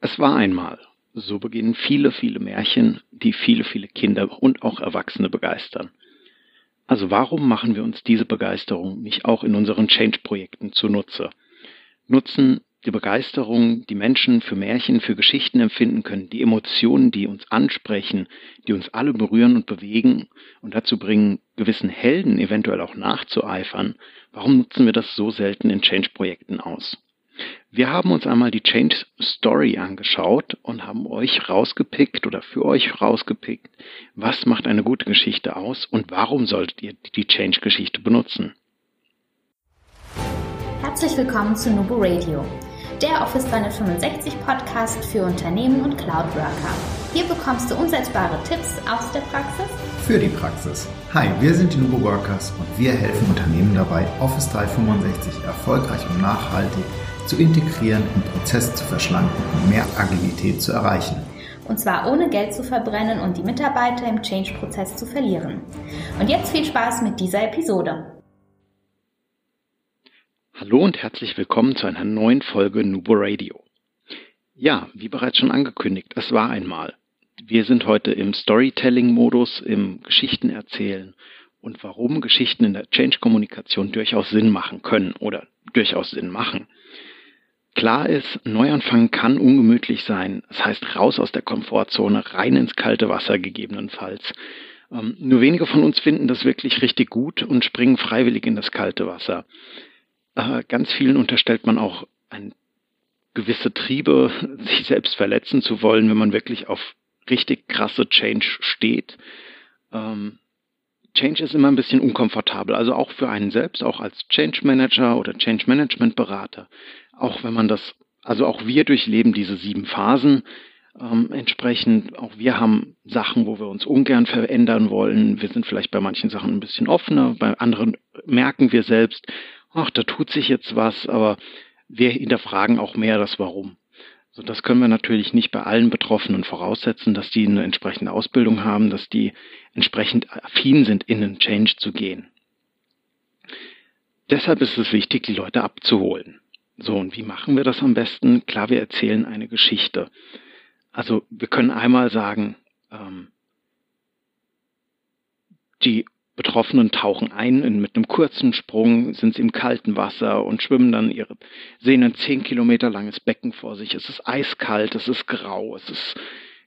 Es war einmal. So beginnen viele, viele Märchen, die viele, viele Kinder und auch Erwachsene begeistern. Also warum machen wir uns diese Begeisterung nicht auch in unseren Change-Projekten zunutze? Nutzen die Begeisterung, die Menschen für Märchen, für Geschichten empfinden können, die Emotionen, die uns ansprechen, die uns alle berühren und bewegen und dazu bringen, gewissen Helden eventuell auch nachzueifern, warum nutzen wir das so selten in Change-Projekten aus? Wir haben uns einmal die Change Story angeschaut und haben euch rausgepickt oder für euch rausgepickt, was macht eine gute Geschichte aus und warum solltet ihr die Change Geschichte benutzen. Herzlich willkommen zu Nubu Radio, der Office 365 Podcast für Unternehmen und Cloud Worker. Hier bekommst du umsetzbare Tipps aus der Praxis für die Praxis. Hi, wir sind die Nubu Workers und wir helfen Unternehmen dabei, Office 365 erfolgreich und nachhaltig zu integrieren, im Prozess zu verschlanken und mehr Agilität zu erreichen. Und zwar ohne Geld zu verbrennen und die Mitarbeiter im Change-Prozess zu verlieren. Und jetzt viel Spaß mit dieser Episode. Hallo und herzlich willkommen zu einer neuen Folge Nubo Radio. Ja, wie bereits schon angekündigt, es war einmal. Wir sind heute im Storytelling-Modus, im Geschichtenerzählen und warum Geschichten in der Change-Kommunikation durchaus Sinn machen können oder durchaus Sinn machen. Klar ist, Neuanfang kann ungemütlich sein. Das heißt, raus aus der Komfortzone, rein ins kalte Wasser gegebenenfalls. Ähm, nur wenige von uns finden das wirklich richtig gut und springen freiwillig in das kalte Wasser. Äh, ganz vielen unterstellt man auch ein gewisse Triebe, sich selbst verletzen zu wollen, wenn man wirklich auf richtig krasse Change steht. Ähm, Change ist immer ein bisschen unkomfortabel, also auch für einen selbst, auch als Change Manager oder Change Management Berater auch wenn man das, also auch wir durchleben diese sieben Phasen. Ähm, entsprechend, auch wir haben Sachen, wo wir uns ungern verändern wollen. Wir sind vielleicht bei manchen Sachen ein bisschen offener, bei anderen merken wir selbst, ach, da tut sich jetzt was, aber wir hinterfragen auch mehr das Warum. So, das können wir natürlich nicht bei allen Betroffenen voraussetzen, dass die eine entsprechende Ausbildung haben, dass die entsprechend affin sind, in den Change zu gehen. Deshalb ist es wichtig, die Leute abzuholen. So, und wie machen wir das am besten? Klar, wir erzählen eine Geschichte. Also wir können einmal sagen, ähm, die Betroffenen tauchen ein in, mit einem kurzen Sprung, sind sie im kalten Wasser und schwimmen dann ihre, sehen ein zehn Kilometer langes Becken vor sich. Es ist eiskalt, es ist grau, es ist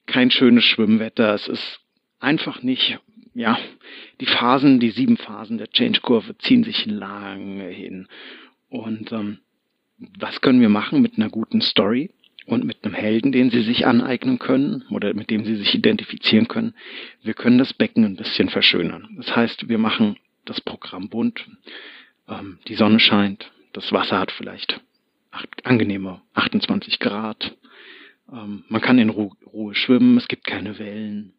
kein schönes Schwimmwetter, es ist einfach nicht, ja, die Phasen, die sieben Phasen der Change-Kurve ziehen sich lange hin. Und ähm, was können wir machen mit einer guten Story und mit einem Helden, den sie sich aneignen können oder mit dem sie sich identifizieren können. Wir können das Becken ein bisschen verschönern. Das heißt, wir machen das Programm bunt, ähm, die Sonne scheint, das Wasser hat vielleicht acht, angenehme 28 Grad, ähm, man kann in Ru Ruhe schwimmen, es gibt keine Wellen,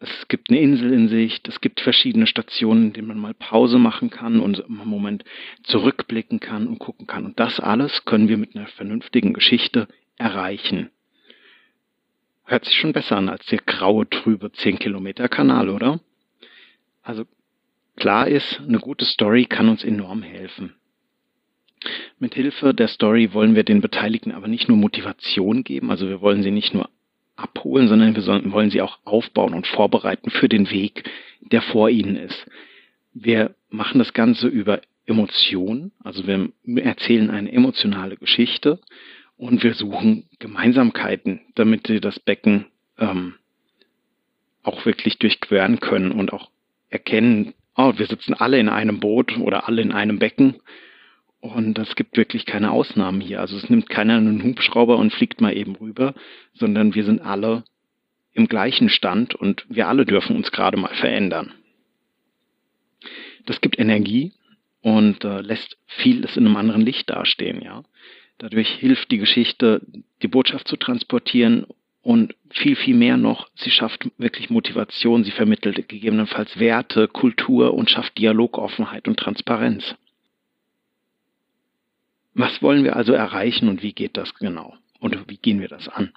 es gibt eine Insel in Sicht, es gibt verschiedene Stationen, in denen man mal Pause machen kann und im Moment zurückblicken kann und gucken kann. Und das alles können wir mit einer vernünftigen Geschichte erreichen. Hört sich schon besser an als der graue, trübe 10 Kilometer Kanal, oder? Also klar ist, eine gute Story kann uns enorm helfen. Mit Hilfe der Story wollen wir den Beteiligten aber nicht nur Motivation geben, also wir wollen sie nicht nur abholen, sondern wir wollen sie auch aufbauen und vorbereiten für den Weg, der vor ihnen ist. Wir machen das Ganze über Emotionen, also wir erzählen eine emotionale Geschichte und wir suchen Gemeinsamkeiten, damit sie das Becken ähm, auch wirklich durchqueren können und auch erkennen, oh, wir sitzen alle in einem Boot oder alle in einem Becken und es gibt wirklich keine Ausnahmen hier. Also es nimmt keiner einen Hubschrauber und fliegt mal eben rüber, sondern wir sind alle im gleichen Stand und wir alle dürfen uns gerade mal verändern. Das gibt Energie und äh, lässt vieles in einem anderen Licht dastehen, ja. Dadurch hilft die Geschichte, die Botschaft zu transportieren und viel, viel mehr noch, sie schafft wirklich Motivation, sie vermittelt gegebenenfalls Werte, Kultur und schafft Dialog, Offenheit und Transparenz. Was wollen wir also erreichen und wie geht das genau? Und wie gehen wir das an?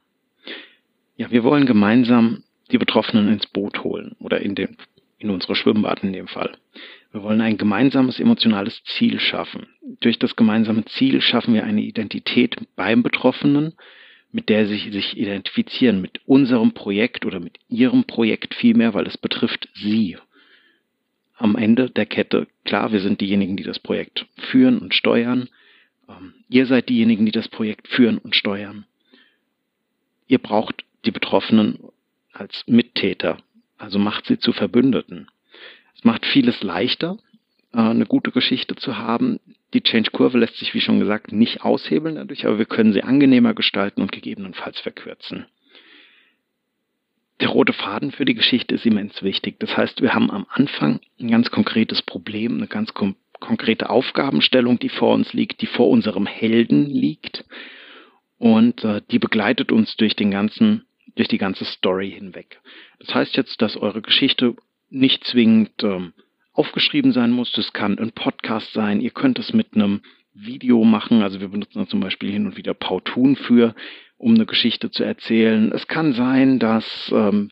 Ja, wir wollen gemeinsam die Betroffenen ins Boot holen oder in, den, in unsere Schwimmbad in dem Fall. Wir wollen ein gemeinsames emotionales Ziel schaffen. Durch das gemeinsame Ziel schaffen wir eine Identität beim Betroffenen, mit der sie sich identifizieren, mit unserem Projekt oder mit ihrem Projekt vielmehr, weil es betrifft sie. Am Ende der Kette, klar, wir sind diejenigen, die das Projekt führen und steuern. Ähm, ihr seid diejenigen, die das Projekt führen und steuern. Ihr braucht die Betroffenen als Mittäter, also macht sie zu Verbündeten. Macht vieles leichter, äh, eine gute Geschichte zu haben. Die Change-Kurve lässt sich, wie schon gesagt, nicht aushebeln dadurch, aber wir können sie angenehmer gestalten und gegebenenfalls verkürzen. Der rote Faden für die Geschichte ist immens wichtig. Das heißt, wir haben am Anfang ein ganz konkretes Problem, eine ganz kom konkrete Aufgabenstellung, die vor uns liegt, die vor unserem Helden liegt. Und äh, die begleitet uns durch den ganzen, durch die ganze Story hinweg. Das heißt jetzt, dass eure Geschichte nicht zwingend ähm, aufgeschrieben sein muss. Das kann ein Podcast sein. Ihr könnt es mit einem Video machen. Also wir benutzen da zum Beispiel hin und wieder Pautun für, um eine Geschichte zu erzählen. Es kann sein, dass ähm,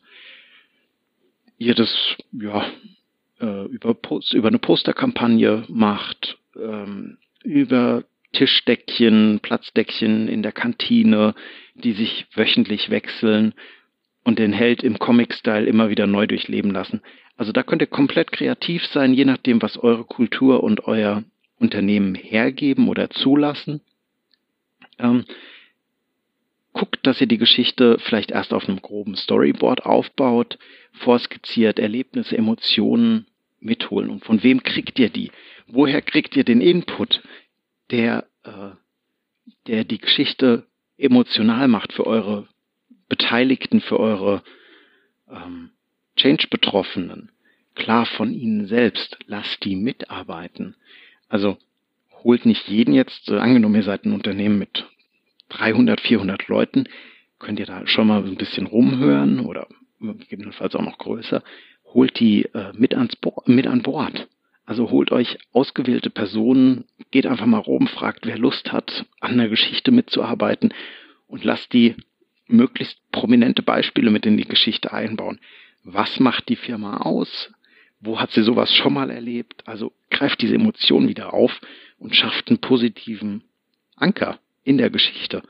ihr das ja äh, über, Post, über eine Posterkampagne macht, ähm, über Tischdeckchen, Platzdeckchen in der Kantine, die sich wöchentlich wechseln und den Held im Comic-Style immer wieder neu durchleben lassen. Also da könnt ihr komplett kreativ sein, je nachdem, was eure Kultur und euer Unternehmen hergeben oder zulassen. Ähm, guckt, dass ihr die Geschichte vielleicht erst auf einem groben Storyboard aufbaut, vorskizziert, Erlebnisse, Emotionen mitholen. Und von wem kriegt ihr die? Woher kriegt ihr den Input, der, äh, der die Geschichte emotional macht für eure Beteiligten, für eure ähm, Change-Betroffenen, klar von ihnen selbst, lasst die mitarbeiten. Also holt nicht jeden jetzt, äh, angenommen ihr seid ein Unternehmen mit 300, 400 Leuten, könnt ihr da schon mal ein bisschen rumhören oder gegebenenfalls auch noch größer, holt die äh, mit, ans Bo mit an Bord. Also holt euch ausgewählte Personen, geht einfach mal rum, fragt, wer Lust hat, an der Geschichte mitzuarbeiten und lasst die möglichst prominente Beispiele mit in die Geschichte einbauen was macht die Firma aus? Wo hat sie sowas schon mal erlebt? Also greift diese Emotion wieder auf und schafft einen positiven Anker in der Geschichte.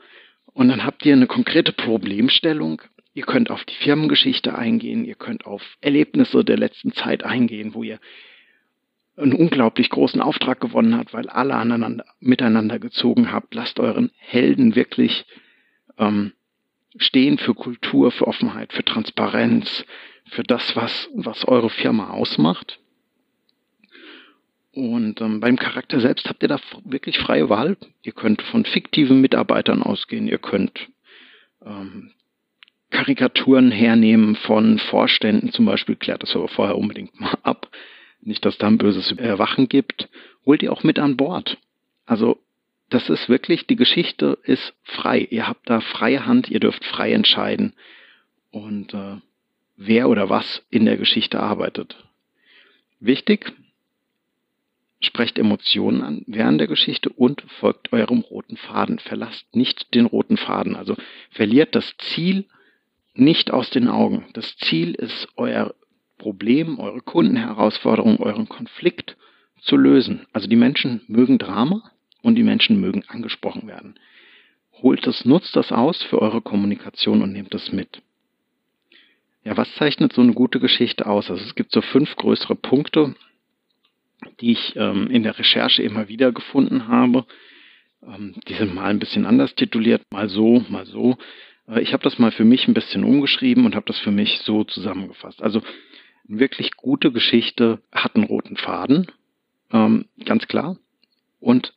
Und dann habt ihr eine konkrete Problemstellung. Ihr könnt auf die Firmengeschichte eingehen, ihr könnt auf Erlebnisse der letzten Zeit eingehen, wo ihr einen unglaublich großen Auftrag gewonnen habt, weil alle aneinander, miteinander gezogen habt. Lasst euren Helden wirklich ähm, stehen für Kultur, für Offenheit, für Transparenz, für das, was, was eure Firma ausmacht. Und ähm, beim Charakter selbst habt ihr da wirklich freie Wahl. Ihr könnt von fiktiven Mitarbeitern ausgehen, ihr könnt ähm, Karikaturen hernehmen von Vorständen, zum Beispiel, klärt das aber vorher unbedingt mal ab. Nicht, dass da ein böses Erwachen gibt. Holt ihr auch mit an Bord. Also, das ist wirklich, die Geschichte ist frei. Ihr habt da freie Hand, ihr dürft frei entscheiden. Und äh, wer oder was in der Geschichte arbeitet. Wichtig, sprecht Emotionen an während der Geschichte und folgt eurem roten Faden. Verlasst nicht den roten Faden. Also verliert das Ziel nicht aus den Augen. Das Ziel ist euer Problem, eure Kundenherausforderung, euren Konflikt zu lösen. Also die Menschen mögen Drama und die Menschen mögen angesprochen werden. Holt das, nutzt das aus für eure Kommunikation und nehmt das mit. Ja, was zeichnet so eine gute Geschichte aus? Also es gibt so fünf größere Punkte, die ich ähm, in der Recherche immer wieder gefunden habe. Ähm, die sind mal ein bisschen anders tituliert, mal so, mal so. Äh, ich habe das mal für mich ein bisschen umgeschrieben und habe das für mich so zusammengefasst. Also eine wirklich gute Geschichte hat einen roten Faden, ähm, ganz klar. Und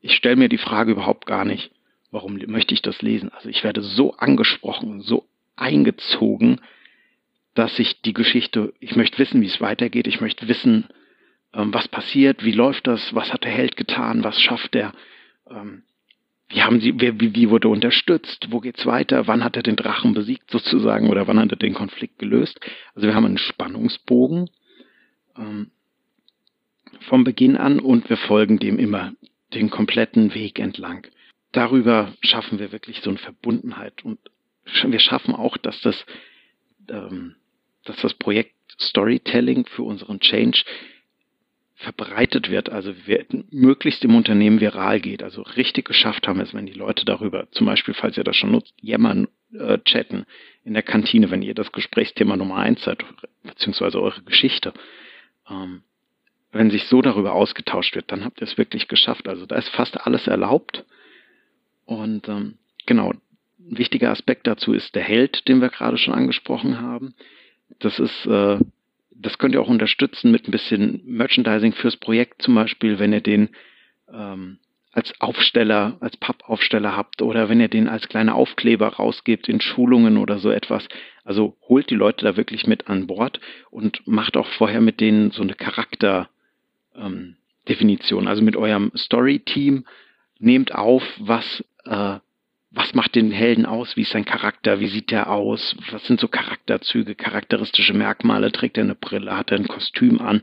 ich stelle mir die Frage überhaupt gar nicht, warum möchte ich das lesen? Also ich werde so angesprochen, so eingezogen dass ich die Geschichte, ich möchte wissen, wie es weitergeht, ich möchte wissen, ähm, was passiert, wie läuft das, was hat der Held getan, was schafft er, ähm, wie haben sie, wie, wie wurde unterstützt, wo geht's weiter, wann hat er den Drachen besiegt sozusagen oder wann hat er den Konflikt gelöst. Also wir haben einen Spannungsbogen ähm, vom Beginn an und wir folgen dem immer den kompletten Weg entlang. Darüber schaffen wir wirklich so eine Verbundenheit und wir schaffen auch, dass das ähm, dass das Projekt Storytelling für unseren Change verbreitet wird, also möglichst im Unternehmen viral geht. Also richtig geschafft haben es, wenn die Leute darüber, zum Beispiel, falls ihr das schon nutzt, jammern, äh, chatten in der Kantine, wenn ihr das Gesprächsthema Nummer eins seid, beziehungsweise eure Geschichte. Ähm, wenn sich so darüber ausgetauscht wird, dann habt ihr es wirklich geschafft. Also da ist fast alles erlaubt. Und ähm, genau, ein wichtiger Aspekt dazu ist der Held, den wir gerade schon angesprochen haben. Das ist, äh, das könnt ihr auch unterstützen mit ein bisschen Merchandising fürs Projekt, zum Beispiel, wenn ihr den ähm, als Aufsteller, als Pappaufsteller habt oder wenn ihr den als kleine Aufkleber rausgebt in Schulungen oder so etwas. Also holt die Leute da wirklich mit an Bord und macht auch vorher mit denen so eine Charakterdefinition. Ähm, also mit eurem Story-Team nehmt auf, was äh, was macht den Helden aus? Wie ist sein Charakter? Wie sieht er aus? Was sind so Charakterzüge, charakteristische Merkmale? Trägt er eine Brille? Hat er ein Kostüm an?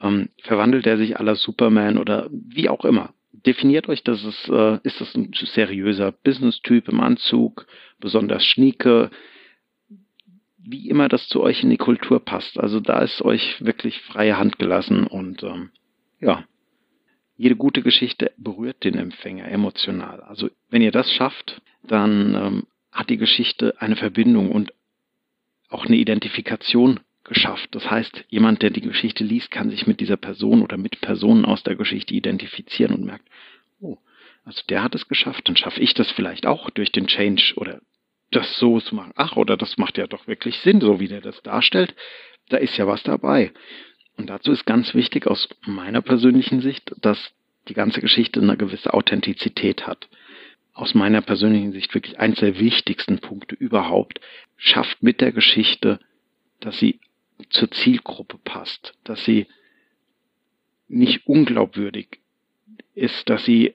Ähm, verwandelt er sich aller Superman oder wie auch immer? Definiert euch, dass es, äh, ist das ein seriöser Business-Typ im Anzug, besonders schnieke, wie immer das zu euch in die Kultur passt. Also da ist euch wirklich freie Hand gelassen und ähm, ja, jede gute Geschichte berührt den Empfänger emotional. Also wenn ihr das schafft, dann ähm, hat die Geschichte eine Verbindung und auch eine Identifikation geschafft. Das heißt, jemand, der die Geschichte liest, kann sich mit dieser Person oder mit Personen aus der Geschichte identifizieren und merkt, oh, also der hat es geschafft, dann schaffe ich das vielleicht auch durch den Change oder das so zu machen. Ach, oder das macht ja doch wirklich Sinn, so wie der das darstellt. Da ist ja was dabei. Und dazu ist ganz wichtig aus meiner persönlichen Sicht, dass die ganze Geschichte eine gewisse Authentizität hat. Aus meiner persönlichen Sicht wirklich eins der wichtigsten Punkte überhaupt. Schafft mit der Geschichte, dass sie zur Zielgruppe passt, dass sie nicht unglaubwürdig ist, dass sie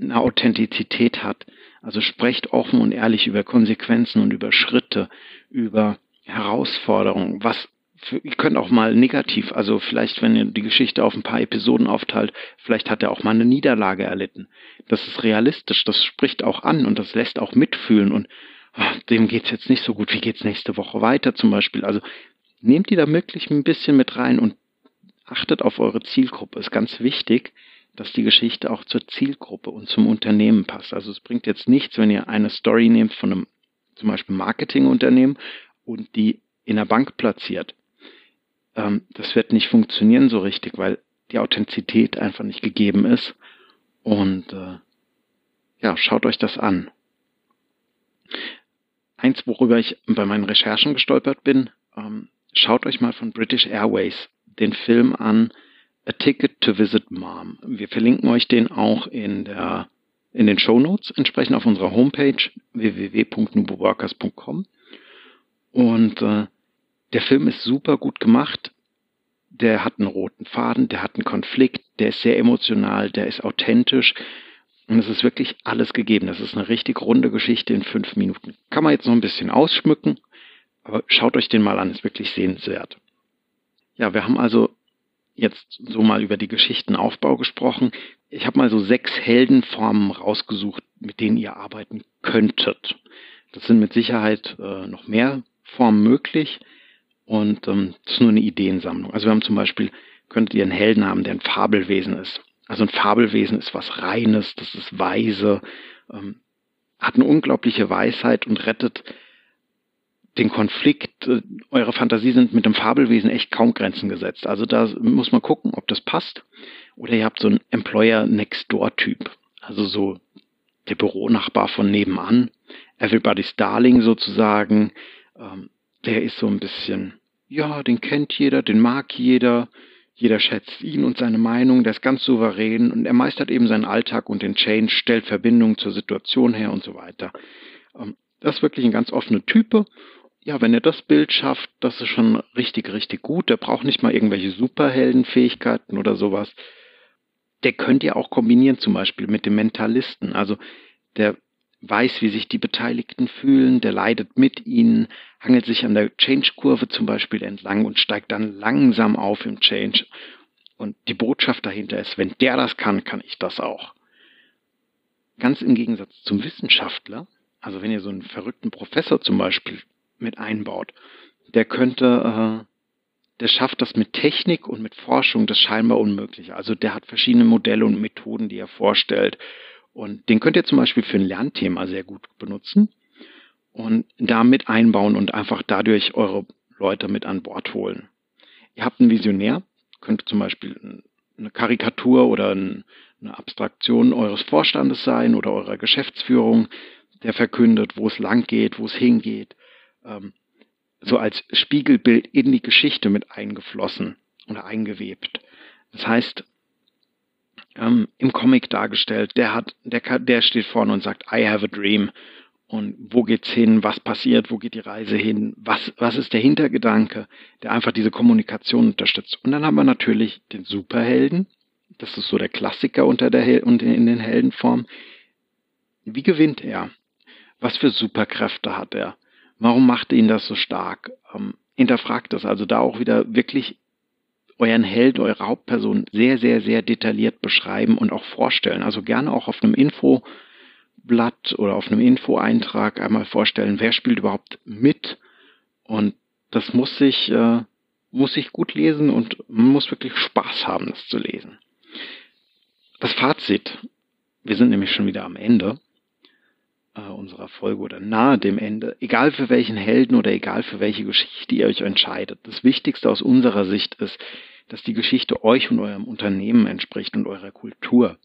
eine Authentizität hat. Also sprecht offen und ehrlich über Konsequenzen und über Schritte, über Herausforderungen, was ihr könnt auch mal negativ, also vielleicht, wenn ihr die Geschichte auf ein paar Episoden aufteilt, vielleicht hat er auch mal eine Niederlage erlitten. Das ist realistisch, das spricht auch an und das lässt auch mitfühlen und ach, dem geht's jetzt nicht so gut, wie geht's nächste Woche weiter zum Beispiel. Also nehmt die da wirklich ein bisschen mit rein und achtet auf eure Zielgruppe. Ist ganz wichtig, dass die Geschichte auch zur Zielgruppe und zum Unternehmen passt. Also es bringt jetzt nichts, wenn ihr eine Story nehmt von einem zum Beispiel Marketingunternehmen und die in der Bank platziert ähm, das wird nicht funktionieren so richtig, weil die Authentizität einfach nicht gegeben ist. Und äh, ja, schaut euch das an. Eins, worüber ich bei meinen Recherchen gestolpert bin, ähm, schaut euch mal von British Airways den Film an A Ticket to Visit Mom. Wir verlinken euch den auch in der in den Show Notes, entsprechend auf unserer Homepage www.nuboworkers.com. Und äh, der Film ist super gut gemacht. Der hat einen roten Faden, der hat einen Konflikt, der ist sehr emotional, der ist authentisch. Und es ist wirklich alles gegeben. Das ist eine richtig runde Geschichte in fünf Minuten. Kann man jetzt noch ein bisschen ausschmücken, aber schaut euch den mal an, ist wirklich sehenswert. Ja, wir haben also jetzt so mal über die Geschichtenaufbau gesprochen. Ich habe mal so sechs Heldenformen rausgesucht, mit denen ihr arbeiten könntet. Das sind mit Sicherheit äh, noch mehr Formen möglich. Und ähm, das ist nur eine Ideensammlung. Also wir haben zum Beispiel, könntet ihr einen Helden haben, der ein Fabelwesen ist. Also ein Fabelwesen ist was Reines, das ist weise, ähm, hat eine unglaubliche Weisheit und rettet den Konflikt. Äh, eure Fantasie sind mit dem Fabelwesen echt kaum Grenzen gesetzt. Also da muss man gucken, ob das passt. Oder ihr habt so einen Employer-Next-Door-Typ. Also so der Büronachbar von nebenan. Everybody's Darling sozusagen. Ähm, der ist so ein bisschen, ja, den kennt jeder, den mag jeder, jeder schätzt ihn und seine Meinung, der ist ganz souverän und er meistert eben seinen Alltag und den Change, stellt Verbindungen zur Situation her und so weiter. Ähm, das ist wirklich ein ganz offener Type. Ja, wenn er das Bild schafft, das ist schon richtig, richtig gut. Der braucht nicht mal irgendwelche Superheldenfähigkeiten oder sowas. Der könnt ihr auch kombinieren, zum Beispiel mit dem Mentalisten. Also der weiß, wie sich die Beteiligten fühlen, der leidet mit ihnen, hangelt sich an der Change-Kurve zum Beispiel entlang und steigt dann langsam auf im Change. Und die Botschaft dahinter ist, wenn der das kann, kann ich das auch. Ganz im Gegensatz zum Wissenschaftler, also wenn ihr so einen verrückten Professor zum Beispiel mit einbaut, der könnte der schafft das mit Technik und mit Forschung das scheinbar Unmögliche. Also der hat verschiedene Modelle und Methoden, die er vorstellt. Und den könnt ihr zum Beispiel für ein Lernthema sehr gut benutzen und da mit einbauen und einfach dadurch eure Leute mit an Bord holen. Ihr habt einen Visionär, könnte zum Beispiel eine Karikatur oder eine Abstraktion eures Vorstandes sein oder eurer Geschäftsführung, der verkündet, wo es lang geht, wo es hingeht. Ähm, so als Spiegelbild in die Geschichte mit eingeflossen oder eingewebt. Das heißt, ähm, im Comic dargestellt, der hat, der, der steht vorne und sagt, I have a dream. Und wo geht's hin? Was passiert? Wo geht die Reise hin? Was, was ist der Hintergedanke, der einfach diese Kommunikation unterstützt? Und dann haben wir natürlich den Superhelden. Das ist so der Klassiker unter der, unter, in den Heldenformen. Wie gewinnt er? Was für Superkräfte hat er? Warum macht ihn das so stark? Ähm, hinterfragt das also da auch wieder wirklich euren Held, eure Hauptperson sehr, sehr, sehr detailliert beschreiben und auch vorstellen. Also gerne auch auf einem Infoblatt oder auf einem Info-Eintrag einmal vorstellen, wer spielt überhaupt mit. Und das muss sich, äh, muss sich gut lesen und man muss wirklich Spaß haben, das zu lesen. Das Fazit. Wir sind nämlich schon wieder am Ende äh, unserer Folge oder nahe dem Ende, egal für welchen Helden oder egal für welche Geschichte ihr euch entscheidet. Das Wichtigste aus unserer Sicht ist, dass die Geschichte euch und eurem Unternehmen entspricht und eurer Kultur.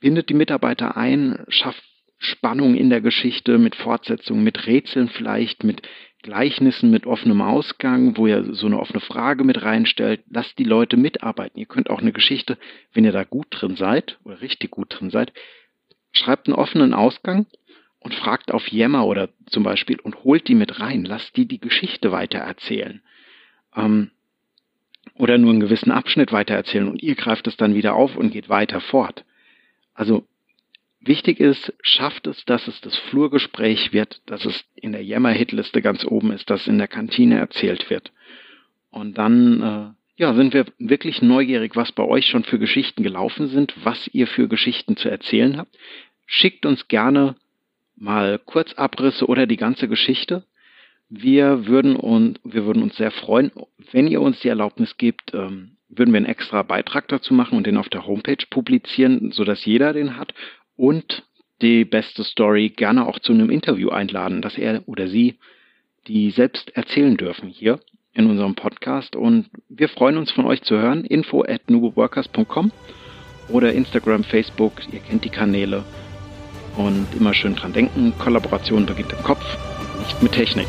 Bindet die Mitarbeiter ein, schafft Spannung in der Geschichte mit Fortsetzungen, mit Rätseln vielleicht, mit Gleichnissen mit offenem Ausgang, wo ihr so eine offene Frage mit reinstellt. Lasst die Leute mitarbeiten. Ihr könnt auch eine Geschichte, wenn ihr da gut drin seid oder richtig gut drin seid, schreibt einen offenen Ausgang und fragt auf Yammer oder zum Beispiel und holt die mit rein. Lasst die die Geschichte weitererzählen. Ähm, oder nur einen gewissen Abschnitt weitererzählen und ihr greift es dann wieder auf und geht weiter fort. Also wichtig ist, schafft es, dass es das Flurgespräch wird, dass es in der Yammer-Hitliste ganz oben ist, dass in der Kantine erzählt wird. Und dann äh, ja, sind wir wirklich neugierig, was bei euch schon für Geschichten gelaufen sind, was ihr für Geschichten zu erzählen habt. Schickt uns gerne mal Kurzabrisse oder die ganze Geschichte. Wir würden, und, wir würden uns sehr freuen, wenn ihr uns die Erlaubnis gebt, ähm, würden wir einen extra Beitrag dazu machen und den auf der Homepage publizieren, sodass jeder den hat und die beste Story gerne auch zu einem Interview einladen, dass er oder sie die selbst erzählen dürfen hier in unserem Podcast. Und wir freuen uns von euch zu hören. Info at nuboworkers.com oder Instagram, Facebook, ihr kennt die Kanäle. Und immer schön dran denken, Kollaboration beginnt im Kopf, nicht mit Technik.